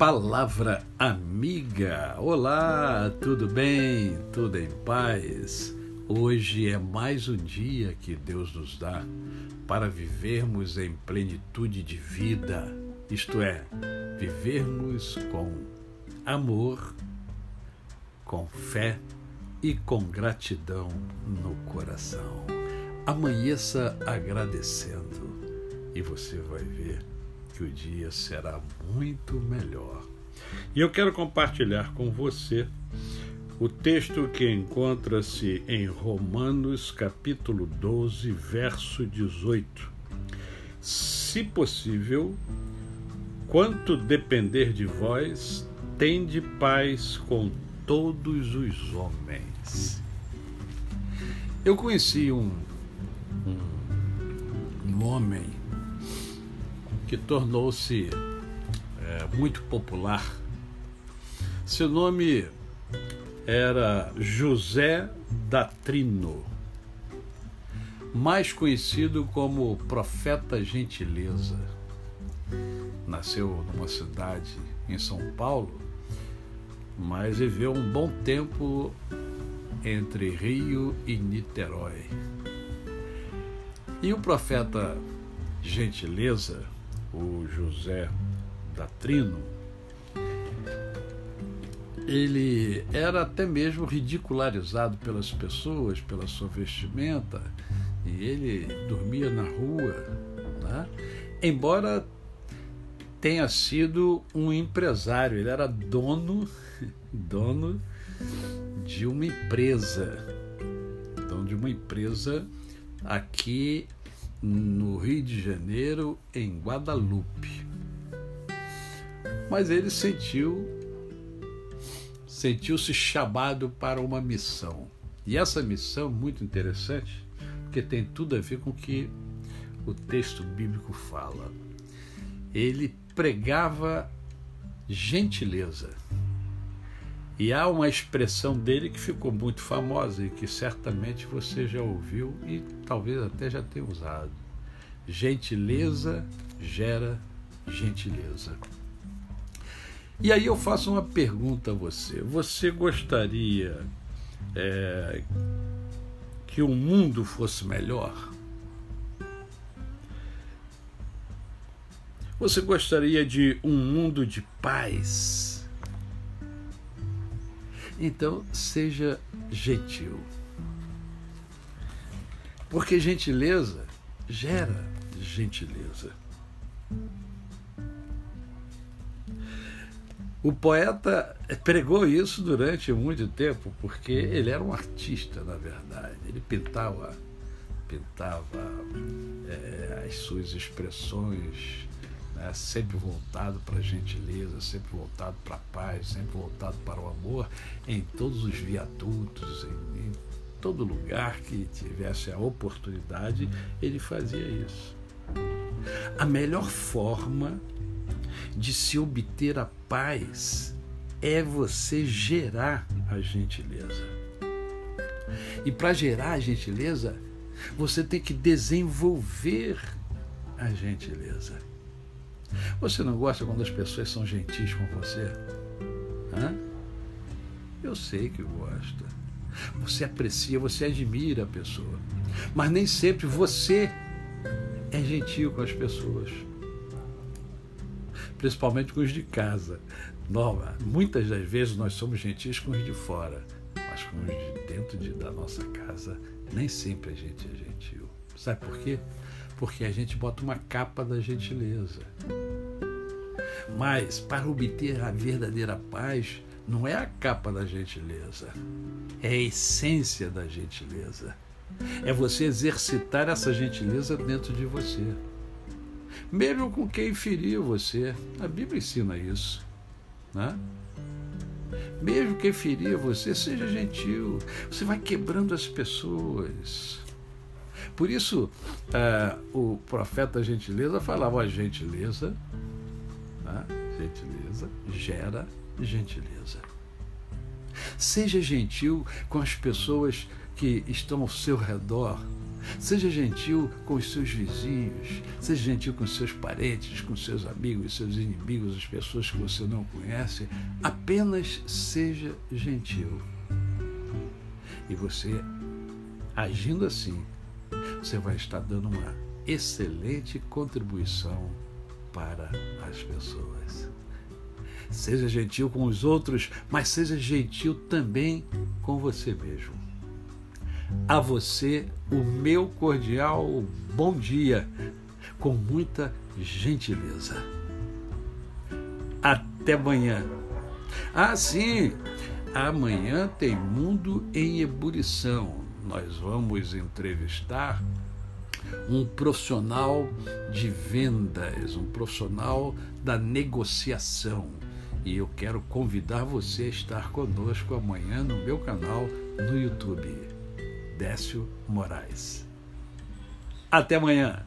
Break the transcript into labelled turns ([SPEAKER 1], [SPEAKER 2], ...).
[SPEAKER 1] Palavra amiga. Olá, tudo bem? Tudo em paz? Hoje é mais um dia que Deus nos dá para vivermos em plenitude de vida, isto é, vivermos com amor, com fé e com gratidão no coração. Amanheça agradecendo e você vai ver que o dia será muito melhor. E eu quero compartilhar com você o texto que encontra-se em Romanos capítulo 12, verso 18. Se possível, quanto depender de vós, tende paz com todos os homens. Eu conheci um, um, um homem que tornou-se é, muito popular. Seu nome era José Datrino, mais conhecido como Profeta Gentileza. Nasceu numa cidade em São Paulo, mas viveu um bom tempo entre Rio e Niterói. E o profeta Gentileza o José Datrino, ele era até mesmo ridicularizado pelas pessoas, pela sua vestimenta, e ele dormia na rua, né? embora tenha sido um empresário, ele era dono, dono de uma empresa, dono de uma empresa aqui no Rio de Janeiro, em Guadalupe. Mas ele sentiu sentiu-se chamado para uma missão. E essa missão é muito interessante, porque tem tudo a ver com o que o texto bíblico fala. Ele pregava gentileza. E há uma expressão dele que ficou muito famosa e que certamente você já ouviu e talvez até já tenha usado. Gentileza gera gentileza. E aí eu faço uma pergunta a você. Você gostaria é, que o mundo fosse melhor? Você gostaria de um mundo de paz? Então, seja gentil. Porque gentileza gera gentileza. O poeta pregou isso durante muito tempo, porque ele era um artista, na verdade. Ele pintava, pintava é, as suas expressões né, sempre voltado para a gentileza, sempre voltado para a paz, sempre voltado para o amor, em todos os viadutos, em, em todo lugar que tivesse a oportunidade, ele fazia isso. A melhor forma de se obter a paz é você gerar a gentileza. E para gerar a gentileza, você tem que desenvolver a gentileza. Você não gosta quando as pessoas são gentis com você? Hã? Eu sei que gosta. Você aprecia, você admira a pessoa. Mas nem sempre você é gentil com as pessoas. Principalmente com os de casa. Nova, muitas das vezes nós somos gentis com os de fora, mas com os de dentro de, da nossa casa, nem sempre a gente é gentil. Sabe por quê? porque a gente bota uma capa da gentileza. Mas para obter a verdadeira paz, não é a capa da gentileza, é a essência da gentileza. É você exercitar essa gentileza dentro de você. Mesmo com quem feriu você. A Bíblia ensina isso. Né? Mesmo quem ferir você, seja gentil. Você vai quebrando as pessoas. Por isso, uh, o profeta gentileza falava: a gentileza, né? gentileza gera gentileza. Seja gentil com as pessoas que estão ao seu redor, Seja gentil com os seus vizinhos, seja gentil com os seus parentes, com seus amigos, seus inimigos, as pessoas que você não conhece. Apenas seja gentil. E você, agindo assim, você vai estar dando uma excelente contribuição para as pessoas. Seja gentil com os outros, mas seja gentil também com você mesmo. A você, o meu cordial bom dia, com muita gentileza. Até amanhã. Ah, sim, amanhã tem Mundo em Ebulição. Nós vamos entrevistar um profissional de vendas, um profissional da negociação. E eu quero convidar você a estar conosco amanhã no meu canal no YouTube. Décio Moraes. Até amanhã!